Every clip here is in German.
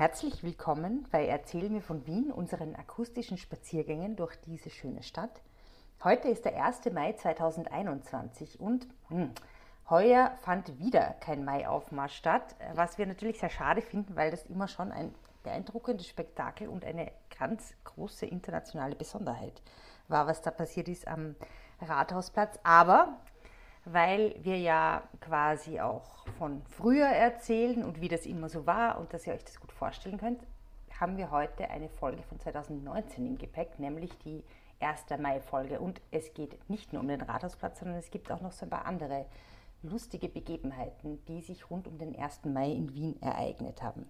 Herzlich willkommen bei Erzähl mir von Wien, unseren akustischen Spaziergängen durch diese schöne Stadt. Heute ist der 1. Mai 2021 und hm, heuer fand wieder kein Maiaufmarsch statt, was wir natürlich sehr schade finden, weil das immer schon ein beeindruckendes Spektakel und eine ganz große internationale Besonderheit war, was da passiert ist am Rathausplatz. Aber weil wir ja quasi auch von früher erzählen und wie das immer so war und dass ihr euch das gut vorstellen könnt, haben wir heute eine Folge von 2019 im Gepäck, nämlich die 1. Mai-Folge. Und es geht nicht nur um den Rathausplatz, sondern es gibt auch noch so ein paar andere lustige Begebenheiten, die sich rund um den 1. Mai in Wien ereignet haben.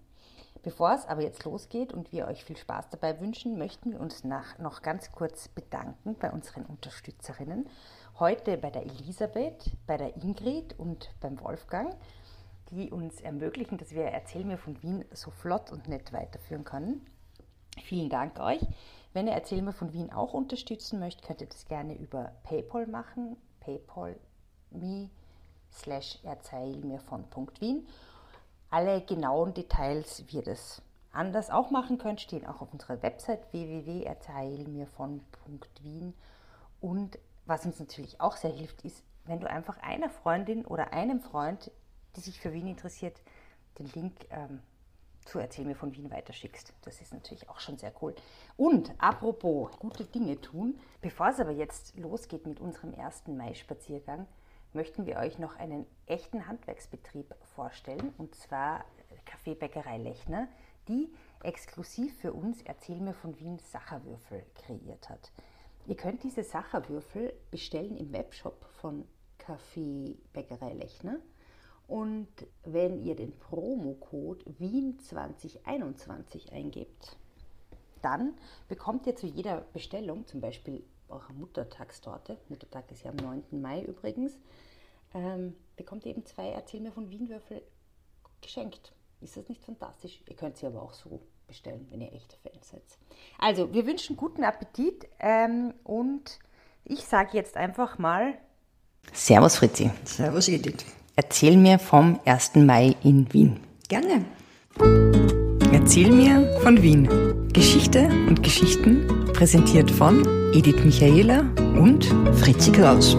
Bevor es aber jetzt losgeht und wir euch viel Spaß dabei wünschen, möchten wir uns nach, noch ganz kurz bedanken bei unseren Unterstützerinnen. Heute bei der Elisabeth, bei der Ingrid und beim Wolfgang, die uns ermöglichen, dass wir Erzähl mir von Wien so flott und nett weiterführen können. Vielen Dank euch. Wenn ihr Erzähl mir von Wien auch unterstützen möchtet, könnt ihr das gerne über PayPal machen. PayPal.me slash erzähl mir von Wien. Alle genauen Details, wie ihr das anders auch machen könnt, stehen auch auf unserer Website www.erzählmirvon.wien. Und was uns natürlich auch sehr hilft, ist, wenn du einfach einer Freundin oder einem Freund, die sich für Wien interessiert, den Link ähm, zu Erzähl mir von Wien weiterschickst. Das ist natürlich auch schon sehr cool. Und apropos gute Dinge tun, bevor es aber jetzt losgeht mit unserem ersten Mai-Spaziergang, möchten wir euch noch einen echten Handwerksbetrieb vorstellen, und zwar Kaffeebäckerei Lechner, die exklusiv für uns Erzähl mir von Wien Sacherwürfel kreiert hat. Ihr könnt diese Sacherwürfel bestellen im Webshop von Kaffeebäckerei Lechner. Und wenn ihr den Promocode Wien 2021 eingebt, dann bekommt ihr zu jeder Bestellung, zum Beispiel eurer Muttertagstorte, Muttertag ist ja am 9. Mai übrigens, ähm, bekommt ihr eben zwei Erzähl mir von Wienwürfel geschenkt. Ist das nicht fantastisch? Ihr könnt sie aber auch so bestellen, wenn ihr echte Fans seid. Also, wir wünschen guten Appetit ähm, und ich sage jetzt einfach mal Servus Fritzi. Servus Edith. Erzähl mir vom 1. Mai in Wien. Gerne. Erzähl mir von Wien. Geschichte und Geschichten präsentiert von Edith Michaela und Fritzi Kraus.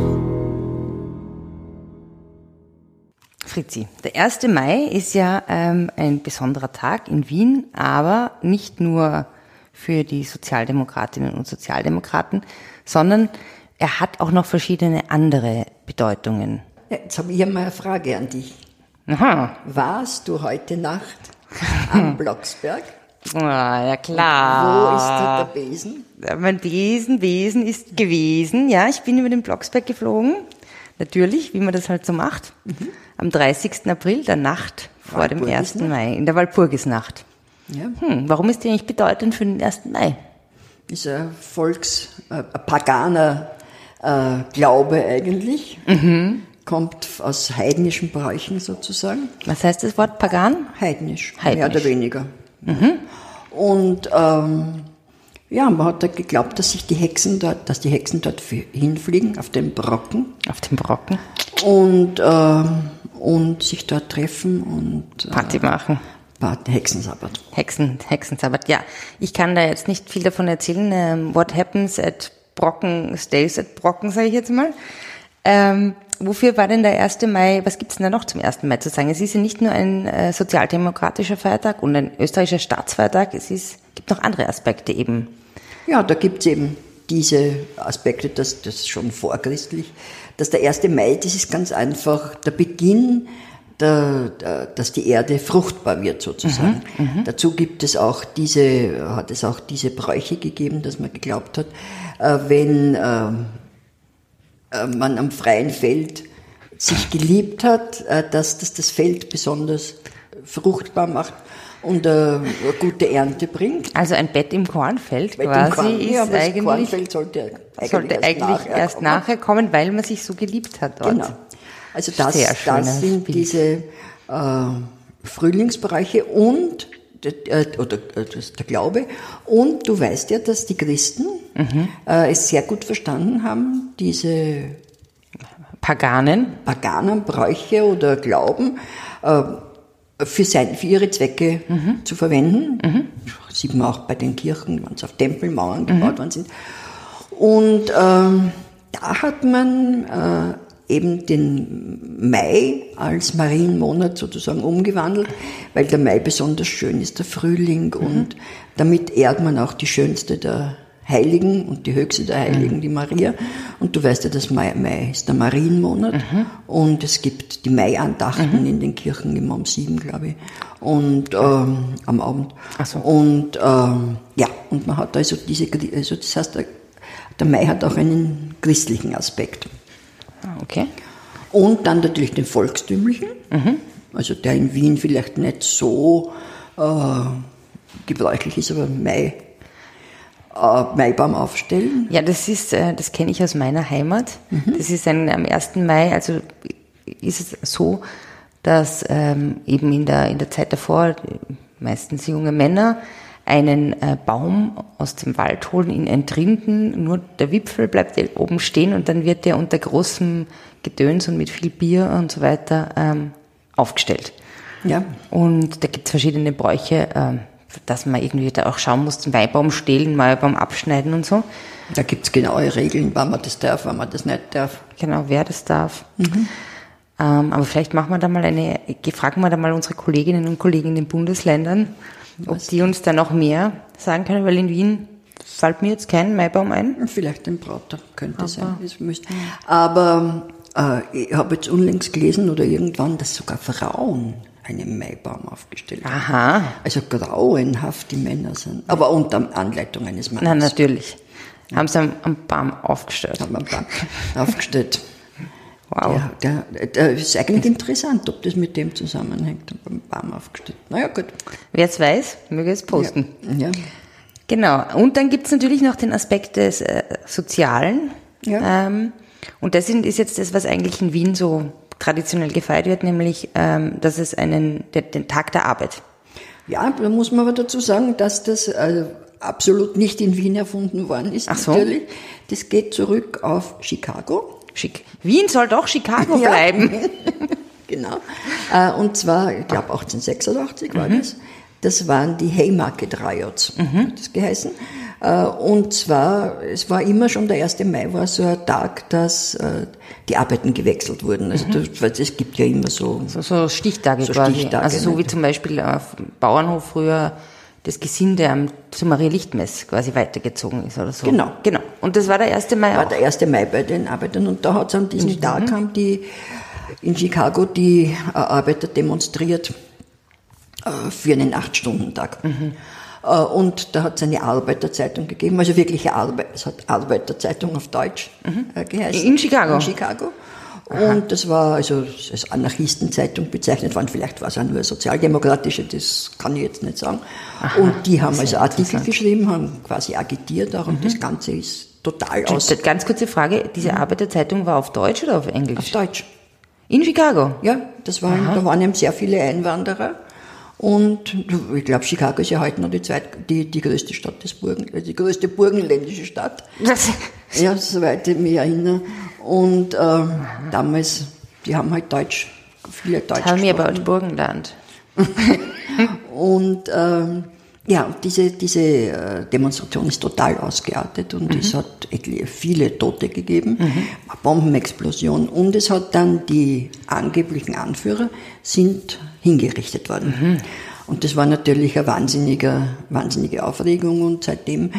Fritzi, der 1. Mai ist ja ähm, ein besonderer Tag in Wien, aber nicht nur für die Sozialdemokratinnen und Sozialdemokraten, sondern er hat auch noch verschiedene andere Bedeutungen. Jetzt habe ich einmal eine Frage an dich. Aha. Warst du heute Nacht am Blocksberg? Ah, ja klar. Wo ist der Besen? Mein Besen, Besen ist gewesen. Ja, ich bin über den Blocksberg geflogen. Natürlich, wie man das halt so macht. Mhm. Am 30. April, der Nacht vor dem 1. Mai, in der Walpurgisnacht. Ja. Hm, warum ist die eigentlich bedeutend für den 1. Mai? Ist ein Volks-, äh, ein paganer äh, Glaube eigentlich. Mhm. Kommt aus heidnischen Bräuchen sozusagen. Was heißt das Wort pagan? Heidnisch, Heidnisch. mehr oder weniger. Mhm. Und ähm, ja, man hat da geglaubt, dass sich die Hexen dort, dass die Hexen dort hinfliegen auf den Brocken. Auf den Brocken. Und, äh, und sich dort treffen und äh, Party machen. Party, Hexensabbat. Hexen, Hexensabbat, ja. Ich kann da jetzt nicht viel davon erzählen. Ähm, what happens at Brocken stays at Brocken, sage ich jetzt mal. Ähm, wofür war denn der 1. Mai, was gibt's denn da noch zum 1. Mai zu sagen? Es ist ja nicht nur ein äh, sozialdemokratischer Feiertag und ein österreichischer Staatsfeiertag, es ist, gibt noch andere Aspekte eben. Ja, da gibt's eben diese Aspekte, das, das schon vorchristlich, dass der 1. Mai, das ist ganz einfach der Beginn, der, der, dass die Erde fruchtbar wird sozusagen. Mhm, mhm, Dazu gibt es auch diese, hat es auch diese Bräuche gegeben, dass man geglaubt hat, äh, wenn äh, man am freien Feld sich geliebt hat, äh, dass das das Feld besonders fruchtbar macht und eine gute Ernte bringt. Also ein Bett im Kornfeld Bett quasi im Korn, ist ja, eigentlich, Kornfeld sollte eigentlich, sollte erst, eigentlich nachher erst kommen. nachher kommen, weil man sich so geliebt hat dort. Genau. Also das, das sind Bild. diese äh, Frühlingsbereiche und äh, oder äh, der Glaube. Und du weißt ja, dass die Christen mhm. äh, es sehr gut verstanden haben, diese Paganen, Paganen, Bräuche oder Glauben äh, für, sein, für ihre Zwecke zu verwenden. Sieht man auch bei den Kirchen, wenn es auf Tempelmauern gebaut worden sind. Und ähm, da hat man äh, eben den Mai als Marienmonat sozusagen umgewandelt, weil der Mai besonders schön ist, der Frühling, und damit ehrt man auch die schönste der Heiligen und die höchste der Heiligen, die Maria. Und du weißt ja, das Mai, Mai ist der Marienmonat und es gibt die Maiandachten in den Kirchen immer um sieben, glaube ich, und ähm, am Abend. Ach so. Und ähm, ja, und man hat also diese, also das heißt, der Mai hat auch einen christlichen Aspekt. Ah, Okay. Und dann natürlich den volkstümlichen, also der in Wien vielleicht nicht so äh, gebräuchlich ist, aber Mai, äh, Maibaum aufstellen. Ja, das ist, äh, das kenne ich aus meiner Heimat. Das ist ein, am 1. Mai, also ist es so, dass ähm, eben in der, in der Zeit davor meistens junge Männer einen äh, Baum aus dem Wald holen, ihn entrinden, nur der Wipfel bleibt oben stehen und dann wird der unter großem Gedöns und mit viel Bier und so weiter ähm, aufgestellt. Ja, Und da gibt es verschiedene Bräuche, ähm, dass man irgendwie da auch schauen muss, den Maibaum stehlen, Maibaum abschneiden und so. da gibt es genaue Regeln, wann man das darf, wann man das nicht darf. Genau, wer das darf. Ähm, aber vielleicht machen wir da mal eine, fragen wir da mal unsere Kolleginnen und Kollegen in den Bundesländern, ob die uns da noch mehr sagen können, weil in Wien fällt mir jetzt kein Maibaum ein. Vielleicht ein Prater könnte sein. Das müsste. Aber äh, ich habe jetzt unlängst gelesen oder irgendwann, dass sogar Frauen einen Maibaum aufgestellt haben. Aha, Also grauenhaft die Männer sind. Aber unter Anleitung eines na Mannes. natürlich. Haben sie am, am Baum aufgestellt. Haben einen Baum aufgestellt. Wow. Der, der, der ist eigentlich interessant, ob das mit dem zusammenhängt. Beim Baum aufgestellt. Naja, gut. Wer es weiß, möge es posten. Ja. Genau. Und dann gibt's natürlich noch den Aspekt des äh, Sozialen. Ja. Ähm, und das sind, ist jetzt das, was eigentlich in Wien so traditionell gefeiert wird, nämlich, ähm, dass es einen, den, den Tag der Arbeit. Ja, da muss man aber dazu sagen, dass das äh, absolut nicht in Wien erfunden worden ist. Ach so. Natürlich. Das geht zurück auf Chicago. Schick. Wien soll doch Chicago Ja. bleiben. Genau. Äh, und zwar, ich glaube 1886 war das. Das waren die Haymarket Riots, hat das geheißen. Äh, Und zwar, es war immer schon der 1. Mai, war so ein Tag, dass äh, die Arbeiten gewechselt wurden. Also das, weil es gibt ja immer so So, so Stichtage So quasi. Stichtage, also so ne? wie zum Beispiel auf dem Bauernhof früher das Gesinde am, zu Maria Lichtmess quasi weitergezogen ist oder so. Genau. Genau. Und das war der 1. Mai war auch. der 1. Mai bei den Arbeitern und da hat es an diesem Mhm. Tag haben die in Chicago die äh, Arbeiter demonstriert äh, für einen Acht-Stunden-Tag. Mhm. Äh, und da hat es eine Arbeiterzeitung gegeben, also wirkliche Arbeit, es hat Arbeiterzeitung auf Deutsch äh, geheißen. Mhm. In Chicago? In Chicago. Und das war also als Anarchistenzeitung bezeichnet worden, vielleicht war es auch nur sozialdemokratische, das kann ich jetzt nicht sagen. und die haben also Artikel geschrieben, haben quasi agitiert auch Mhm. und das Ganze ist total aus Ganz kurze Frage, diese Arbeiterzeitung war auf Deutsch oder auf Englisch? auf Deutsch. In Chicago? Ja, das waren, da waren eben sehr viele Einwanderer. Und ich glaube, Chicago ist ja heute noch die, zweit, die, die größte Stadt des Burgen, äh, die größte burgenländische Stadt. Ja, soweit ich mich erinnere. Und ähm, damals, die haben halt Deutsch, viele Deutsch tell me about Burgenland. Und ähm, ja, diese, diese äh, Demonstration ist total ausgeartet und es hat etliche- viele Tote gegeben, eine Bombenexplosion. Und es hat dann die angeblichen Anführer sind hingerichtet worden. Und das war natürlich eine wahnsinnige, wahnsinnige Aufregung. Und seitdem,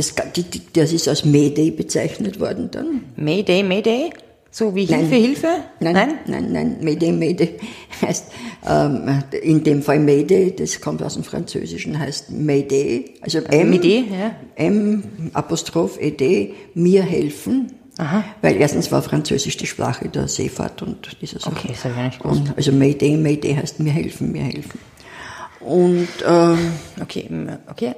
das, die, die, das ist als Mayday bezeichnet worden dann. Mayday, Mayday? So wie Nein. Hilfe, Hilfe? Nein, nein, nein, nein, Mayday, Mayday heißt, ähm, in dem Fall Mayday, das kommt aus dem Französischen, heißt Mayday, also M, Mayday, ja. M, Apostroph, ED, mir helfen, weil erstens war Französisch die Sprache der Seefahrt und dieser Sache. Okay, das habe ich ja nicht gewusst. Und also Mayday, Mayday heißt mir helfen, mir helfen. Und ähm, Okay, okay.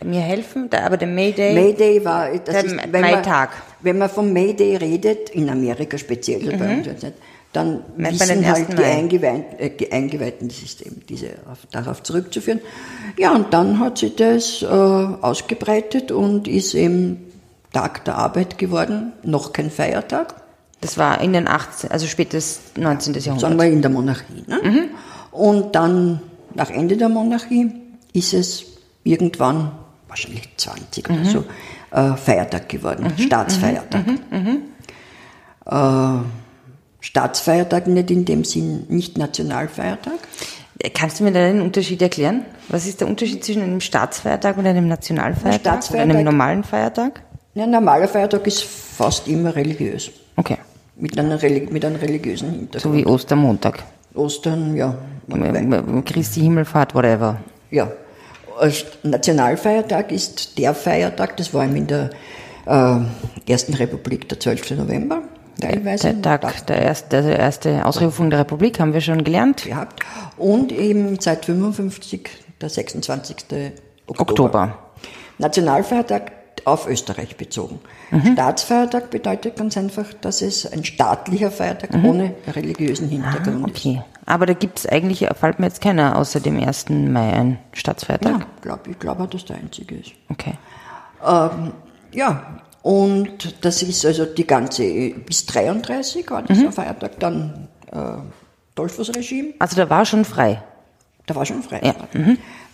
Äh, mir, helfen, aber der Mayday. Mayday war, das Der ist, wenn man, wenn man vom Mayday redet, in Amerika speziell, bei uns dann Meint wissen halt 1. die? Eingeweihten, äh, Eingeweihten, eben diese, auf, darauf zurückzuführen. Ja, und dann hat sich das äh, ausgebreitet und ist eben Tag der Arbeit geworden, noch kein Feiertag, Das war in den 18, also spätes 19. Jahrhundert. sagen wir in der Monarchie. Ne? Mhm. Und dann, nach Ende der Monarchie, ist es irgendwann, wahrscheinlich 20 oder so, äh, Feiertag geworden, Staatsfeiertag. Äh, Staatsfeiertag nicht in dem Sinn, nicht Nationalfeiertag. Kannst du mir da den Unterschied erklären? Was ist der Unterschied zwischen einem Staatsfeiertag und einem Nationalfeiertag? Staatsfeiertag- Oder einem normalen Feiertag? Ein normaler Feiertag ist fast immer religiös, Okay. mit, einer, mit einem religiösen Hintergrund. So wie Ostermontag. Ostern, ja. Christi Himmelfahrt, whatever. Ja. Nationalfeiertag ist der Feiertag, das war eben in der äh, Ersten Republik der 12. November, teilweise. Der Tag der erste, der erste Ausrufung der Republik haben wir schon gelernt. gehabt. Und eben seit 55 der 26. Oktober. Oktober. Nationalfeiertag auf Österreich bezogen. Staatsfeiertag bedeutet ganz einfach, dass es ein staatlicher Feiertag ohne religiösen Hintergrund ist. Okay. Aber da gibt es eigentlich, fällt mir jetzt keiner außer dem 1. Mai ein Staatsfeiertag. Ja, glaub, ich glaube, dass der einzige ist. Okay. Ja, und das ist also die ganze, bis 33 war dieser Feiertag, dann äh, Dollfußregime, Also da war schon frei. da war schon frei, Ja,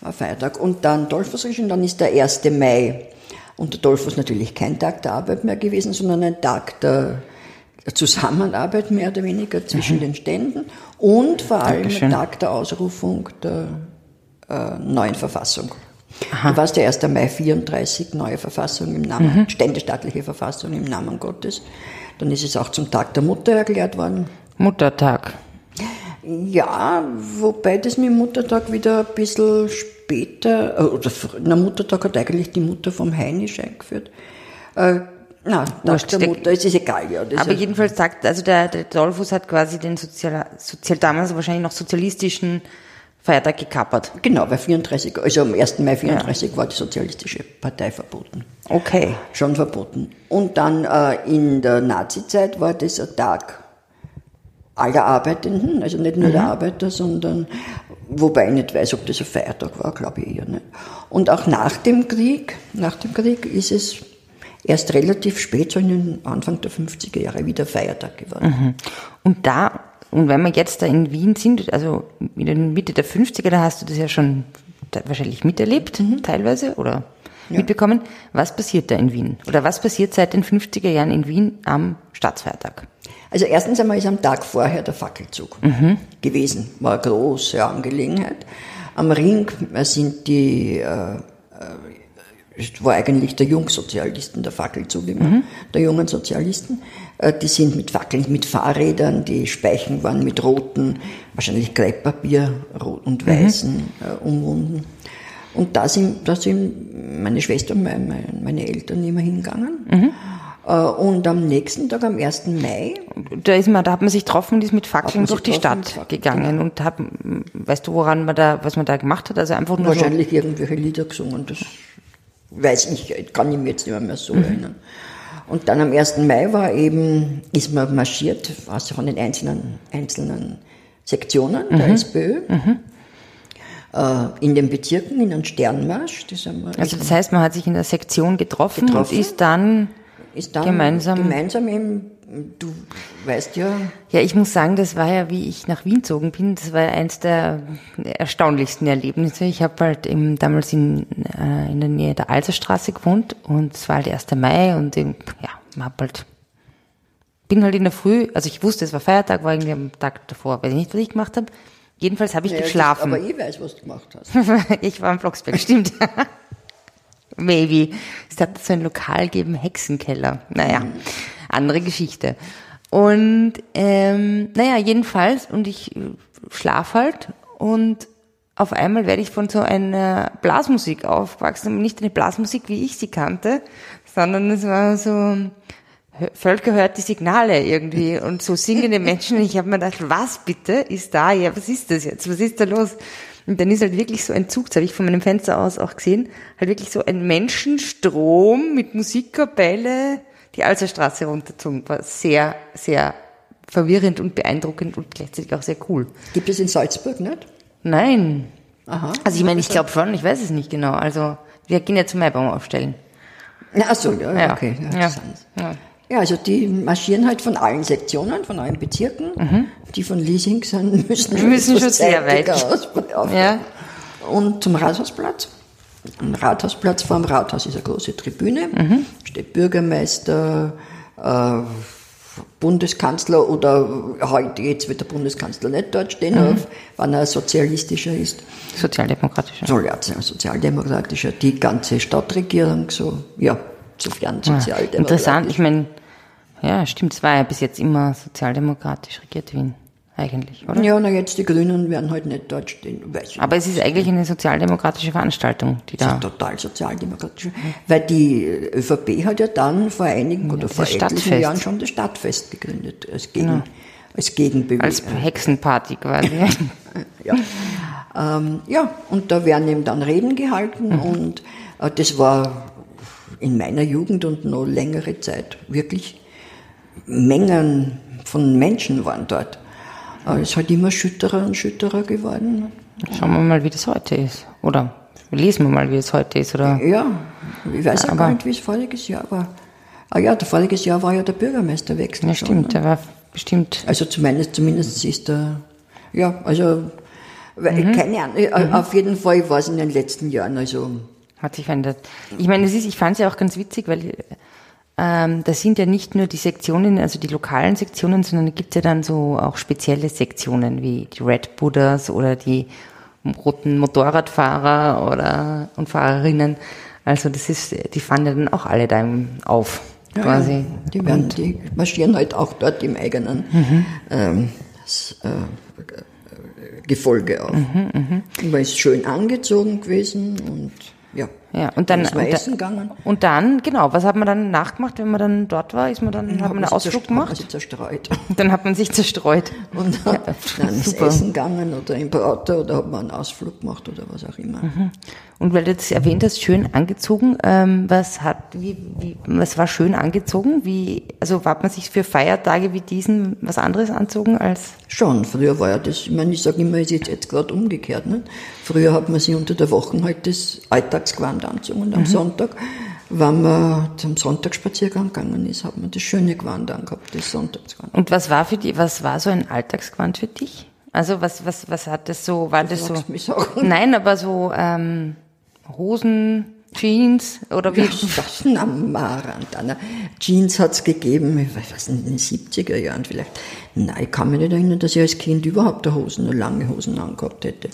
war Feiertag. Und dann Dollfußregime, dann ist der 1. Mai unter Dollfuß natürlich kein Tag der Arbeit mehr gewesen, sondern ein Tag der Zusammenarbeit mehr oder weniger zwischen den Ständen und vor allem Dankeschön. ein Tag der Ausrufung der äh, neuen Verfassung. Du warst der 1. Mai 34, neue Verfassung im Namen, ständestaatliche Verfassung im Namen Gottes. Dann ist es auch zum Tag der Mutter erklärt worden. Muttertag. Ja, wobei das mit Muttertag wieder ein bisschen später, äh, oder na, Muttertag hat eigentlich die Mutter vom Heinisch eingeführt. Äh, na, Tag der der- Mutter, es ist egal, ja. Aber ist, jedenfalls sagt, also der, der Dolphus hat quasi den sozial, sozial damals wahrscheinlich noch sozialistischen Feiertag gekappert. genau, bei 34, also am 1. Mai 34 war die Sozialistische Partei verboten. Okay. Schon verboten. Und dann äh, in der Nazizeit war das ein Tag aller Arbeitenden, also nicht nur der Arbeiter, sondern wobei ich nicht weiß, ob das ein Feiertag war, glaube ich eher nicht. Und auch nach dem Krieg, nach dem Krieg ist es erst relativ spät, so in den Anfang der 50er Jahre, wieder Feiertag geworden. Und da, und wenn wir jetzt da in Wien sind, also in der Mitte der 50er, da hast du das ja schon wahrscheinlich miterlebt, teilweise, oder mitbekommen. Was passiert da in Wien? Oder was passiert seit den 50er Jahren in Wien am Staatsfeiertag? Also erstens einmal ist am Tag vorher der Fackelzug gewesen. War eine große Angelegenheit. Am Ring sind die, äh, äh, war eigentlich der Jungsozialisten der Fackelzug immer, der jungen Sozialisten. Äh, die sind mit Fackeln, mit Fahrrädern, die Speichen waren mit roten, wahrscheinlich Krepppapier rot und weißen äh, umwunden. Und da sind, da sind meine Schwester und meine, meine Eltern immer hingegangen. Äh, Und am nächsten Tag, am 1. Mai, Da ist man, da hat man sich getroffen und ist mit Fackeln durch die Stadt gegangen und hat, weißt du, woran man da, was man da gemacht hat? Also einfach nur so, wahrscheinlich irgendwelche Lieder gesungen. Das weiß ich, kann ich mir jetzt nicht mehr, so erinnern. Und dann am 1. Mai war eben, ist man marschiert, also von den einzelnen, einzelnen Sektionen der SPÖ, äh, in den Bezirken, in einen Sternmarsch. Das haben wir also das heißt, man hat sich in der Sektion getroffen, Getroffen. und ist dann, ist dann gemeinsam- gemeinsam eben, du weißt ja, ja, ich muss sagen, das war ja, wie ich nach Wien gezogen bin, das war ja eins der erstaunlichsten Erlebnisse. Ich habe halt eben damals in, äh, in der Nähe der Alserstraße gewohnt und es war halt 1. Mai und eben, ja, man hab halt, bin halt in der Früh, also ich wusste, es war Feiertag, war irgendwie am Tag davor, weiß ich nicht, was ich gemacht habe. Jedenfalls habe ich ja, das- geschlafen. aber ich weiß, was du gemacht hast. ich war im Blocksberg, stimmt. Maybe. Es hat so ein Lokal gegeben, Hexenkeller. Naja, andere Geschichte. Und ähm, naja, jedenfalls, und ich äh, schlaf halt und auf einmal werde ich von so einer Blasmusik aufgewachsen, nicht eine Blasmusik, wie ich sie kannte, sondern es war so Völker hört die Signale irgendwie und so singende Menschen. Und ich habe mir gedacht, was bitte ist da? Ja, was ist das jetzt? Was ist da los? Und dann ist halt wirklich so ein Zug, das habe ich von meinem Fenster aus auch gesehen, halt wirklich so ein Menschenstrom mit Musikkapelle die Alserstraße runterzogen. War sehr, sehr verwirrend und beeindruckend und gleichzeitig auch sehr cool. Gibt es in Salzburg nicht? Nein. Aha. Also ich meine, ich glaube schon, ich weiß es nicht genau. Also wir gehen ja zum Maibaum aufstellen. Ach so, ja, okay. Ja. Ja. Ja, also die marschieren halt von allen Sektionen, von allen Bezirken. Mhm. Die von Liesing sind, müssen schon, müssen schon sehr weit. Aus, ja. Und zum Rathausplatz. Am Rathausplatz vor dem Rathaus ist eine große Tribüne. Mhm. Steht Bürgermeister, äh, Bundeskanzler oder heute jetzt wird der Bundeskanzler nicht dort stehen, mhm. wenn er sozialistischer ist. Sozialdemokratischer. So, ja, sozialdemokratischer. Die ganze Stadtregierung, so, ja, sofern sozialdemokratisch. Interessant, ich meine, ja, stimmt, es war ja bis jetzt immer sozialdemokratisch regiert Wien eigentlich, oder? Ja, na jetzt die Grünen werden halt nicht dort stehen. Aber es ist eigentlich eine sozialdemokratische Veranstaltung, die da. total sozialdemokratisch. Weil die ÖVP hat ja dann vor einigen ja, oder vor etlichen Jahren schon das Stadtfest gegründet, als, Gegen, genau. als Gegenbewegung. Als Hexenparty quasi. ja. Ähm, ja, und da werden eben dann Reden gehalten mhm. und äh, das war in meiner Jugend und noch längere Zeit wirklich Mengen von Menschen waren dort. Aber es ist halt immer schütterer und schütterer geworden. Schauen wir mal, wie das heute ist. Oder lesen wir mal, wie es heute ist. Oder? Ja, ich weiß ja gar nicht, wie es voriges Jahr war. Ah ja, der voriges Jahr war ja der Bürgermeisterwechsel. Ja, stimmt, ne? der war bestimmt. Also zumindest, zumindest ist der, ja, also, mhm. keine Ahnung, äh, mhm. auf jeden Fall war es in den letzten Jahren, also. Hat sich verändert. Ich meine, es ist, ich fand es ja auch ganz witzig, weil ähm, das sind ja nicht nur die Sektionen, also die lokalen Sektionen, sondern es gibt ja dann so auch spezielle Sektionen wie die Red Buddhas oder die roten Motorradfahrer oder und Fahrerinnen. Also das ist, die fahren ja dann auch alle da auf. Ja, quasi. Die, werden, die marschieren halt auch dort im eigenen mhm. ähm, das, äh, Gefolge auf. Mhm, mh. Man ist schön angezogen gewesen und ja. Ja, und dann, dann und, essen gegangen. Und dann, genau, was hat man dann nachgemacht, wenn man dann dort war? Ist man dann, dann hat man einen Ausflug gemacht? Hat man sich zerstreut. Dann hat man sich zerstreut. Und dann, ja, dann ist Essen gegangen oder im Prater oder hat man einen Ausflug gemacht oder was auch immer. Mhm. Und weil du das erwähnt hast, schön angezogen, ähm, was hat, wie, wie, was war schön angezogen? Wie, also hat man sich für Feiertage wie diesen was anderes anzogen als? Schon, früher war ja das, ich meine, ich sage immer, ist jetzt, jetzt gerade umgekehrt, ne? Früher hat man sich unter der Woche halt das Alltagsgewand angezogen und am mhm. Sonntag, wenn man zum Sonntagsspaziergang gegangen ist, hat man das schöne Gewand angehabt, das Sonntagsgewand. Und was war für die, was war so ein Alltagsgewand für dich? Also was, was, was hat das so, war das, das so? Nein, aber so, ähm, Hosen, Jeans oder wie? Was am Marantana. Jeans hat's gegeben, ich weiß nicht, in den 70er Jahren vielleicht. Nein, ich kann mich nicht erinnern, dass ich als Kind überhaupt Hosen, lange Hosen angehabt hätte.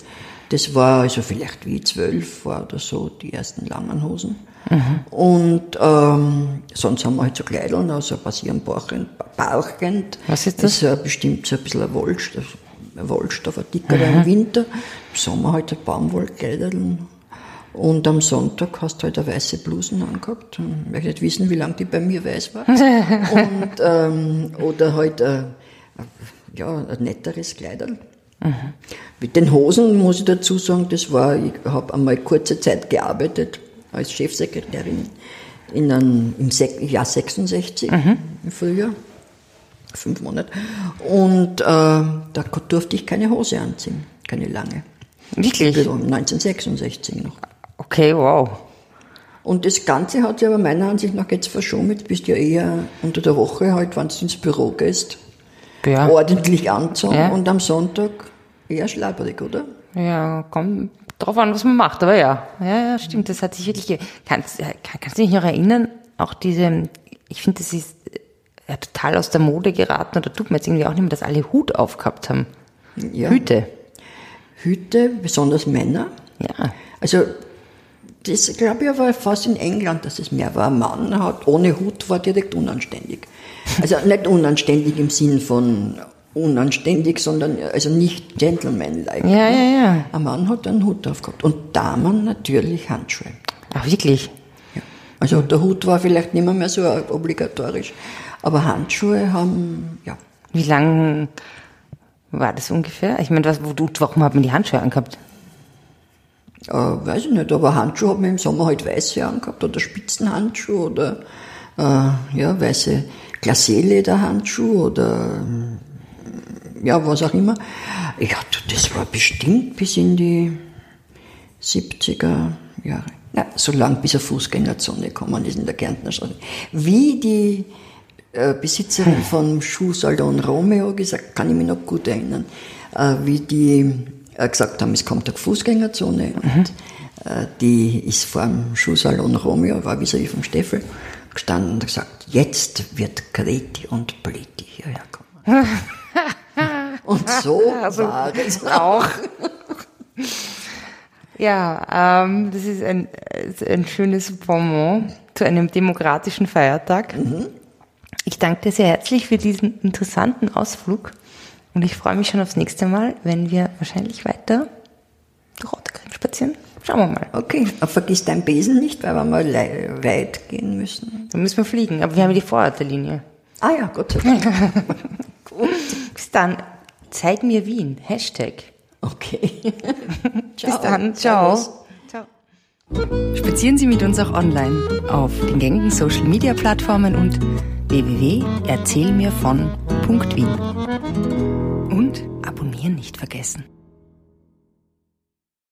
Das war also vielleicht wie zwölf war oder so, die ersten langen Hosen. Mhm. Und ähm, sonst haben wir halt so Kleideln, also passieren Bauchend. Bauchend. Was ist das? Das ist bestimmt so ein bisschen ein Wollstoff, ein Wollstoff, ein dicker mhm. im Winter. Im Sommer halt ein Baumwollkleideln und am Sonntag hast du halt eine weiße Blusen angehabt. Ich möchte nicht wissen, wie lange die bei mir weiß war. und, ähm, oder halt äh, ja, ein netteres Kleiderl. Mhm. Mit den Hosen muss ich dazu sagen, das war, ich habe einmal kurze Zeit gearbeitet als Chefsekretärin in einem, im Jahr 66, mhm. im Frühjahr, fünf Monate. Und äh, da durfte ich keine Hose anziehen, keine lange. Wirklich? 1966 noch. Okay, wow. Und das Ganze hat sich aber meiner Ansicht nach jetzt verschoben. Du bist ja eher unter der Woche halt, wenn du ins Büro gehst, ja. ordentlich anzogen ja. und am Sonntag eher schlapperig, oder? Ja, kommt drauf an, was man macht, aber ja. Ja, ja, stimmt, das hat sich wirklich, kannst, kannst du dich noch erinnern, auch diese, ich finde, das ist ja, total aus der Mode geraten, oder tut man jetzt irgendwie auch nicht mehr, dass alle Hut aufgehabt haben. Ja. Hüte. Hüte, besonders Männer. Ja. Also das glaube ich aber fast in England, dass es mehr war. Ein Mann hat ohne Hut war direkt unanständig. Also nicht unanständig im Sinn von unanständig, sondern also nicht gentlemanlike. Ja, ja, ja. Ein Mann hat einen Hut aufgehabt und Damen natürlich Handschuhe. Ach, wirklich? Ja. Also der Hut war vielleicht nicht mehr, so obligatorisch, aber Handschuhe haben, ja. Wie lang war das ungefähr? Ich meine, was, warum hat man die Handschuhe angehabt? Äh, weiß ich nicht, aber Handschuhe hat man im Sommer halt weiße angehabt oder Spitzenhandschuhe oder äh, ja, weiße Glacé-Lederhandschuhe oder äh, ja, was auch immer. Ja, das war bestimmt bis in die 70er Jahre. Ja, so lange bis eine Fußgängerzone gekommen ist in der Kärntner Straße. Wie die äh, Besitzerin vom Schuhsalon Romeo gesagt, kann ich mich noch gut erinnern, äh, wie die gesagt haben, es kommt eine Fußgängerzone und mhm. die ist vor dem Schuhsalon Romeo, war wie vom Steffel, gestanden und gesagt, jetzt wird Greti und Bleti hierher kommen. und so also, war es auch. Ja, ähm, das ist ein, ein schönes Bonbon zu einem demokratischen Feiertag. Mhm. Ich danke dir sehr herzlich für diesen interessanten Ausflug und ich freue mich schon aufs nächste Mal, wenn wir wahrscheinlich weiter durch Otterkring spazieren. Schauen wir mal. Okay, aber vergiss deinen Besen nicht, weil wir mal weit gehen müssen. Dann müssen wir fliegen, aber wir haben ja die Vororterlinie. Ah ja, Gott sei Dank. Gut. Bis dann. Zeig mir Wien. Hashtag. Okay. Bis dann. Ciao. Ciao. Spazieren Sie mit uns auch online auf den gängigen Social Media Plattformen und www.erzählmirvon.wien. Abonnieren nicht vergessen.